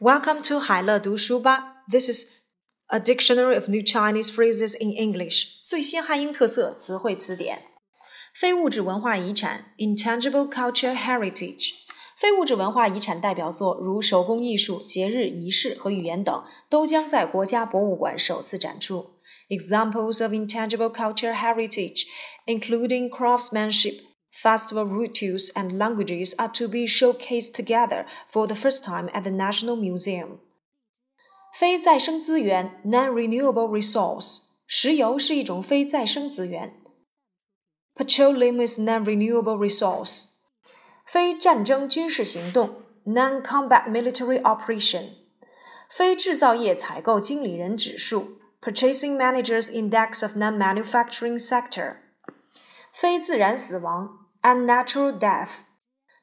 Welcome to 海乐读书吧。This is a dictionary of new Chinese phrases in English，最新汉英特色词汇词典。非物质文化遗产 （intangible culture heritage）。非物质文化遗产代表作如手工艺术、节日仪式和语言等，都将在国家博物馆首次展出。Examples of intangible culture heritage, including craftsmanship, festival rituals, and languages, are to be showcased together for the first time at the National Museum. 非再生资源 （non-renewable resource） 石油是一种非再生资源。Petroleum is non-renewable resource. 非战争军事行动 （non-combat military operation）。非制造业采购经理人指数。Purchasing Managers Index of Non-Manufacturing Sector，非自然死亡 （unnatural death）。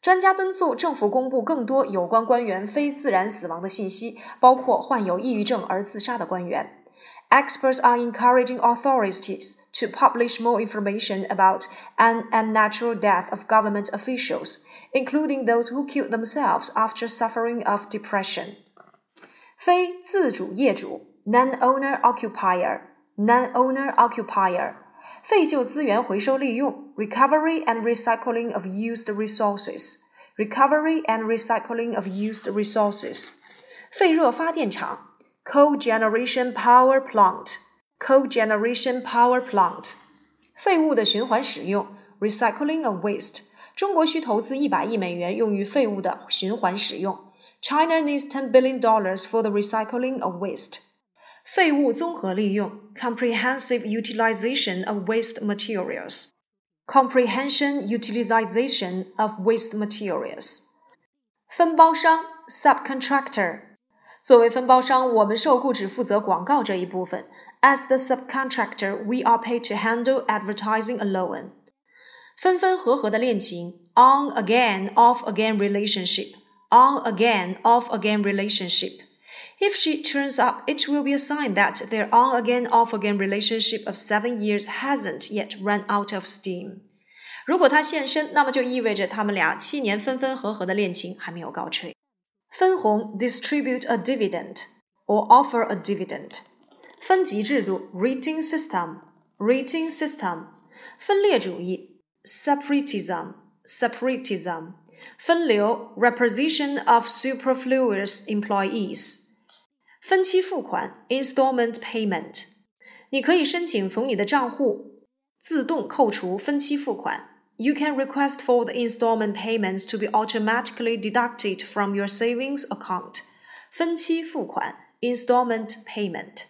专家敦促政府公布更多有关官员非自然死亡的信息，包括患有抑郁症而自杀的官员。Experts are encouraging authorities to publish more information about an unnatural death of government officials, including those who killed themselves after suffering of depression. 非自主业主 non-owner occupier, non-owner occupier， 废旧资源回收利用 （recovery and recycling of used resources）。recovery and recycling of used resources，废热发电厂 cogeneration power plant cogeneration power plant，废物的循环使用 recycling of waste。中国需投资一百亿美元用于废物的循环使用。China needs ten billion dollars for the recycling of waste. 废物综合利用 （comprehensive utilization of waste materials）。comprehension utilization of waste materials。分包商 （subcontractor）。作为分包商，我们受雇只负责广告这一部分。As the subcontractor, we are paid to handle advertising alone. 分分合合的恋情 （on again, off again relationship）。on again, off again relationship。 if she turns up, it will be a sign that their on again, off again relationship of seven years hasn't yet run out of steam. 如果她现身，那么就意味着他们俩七年分分合合的恋情还没有告吹。分红 distribute a dividend or offer a dividend。分级制度 rating system rating system。分裂主义 separatism separatism。分流 reposition of superfluous employees。 分期付款 （installment payment），你可以申请从你的账户自动扣除分期付款。You can request for the installment payments to be automatically deducted from your savings account. 分期付款 （installment payment）。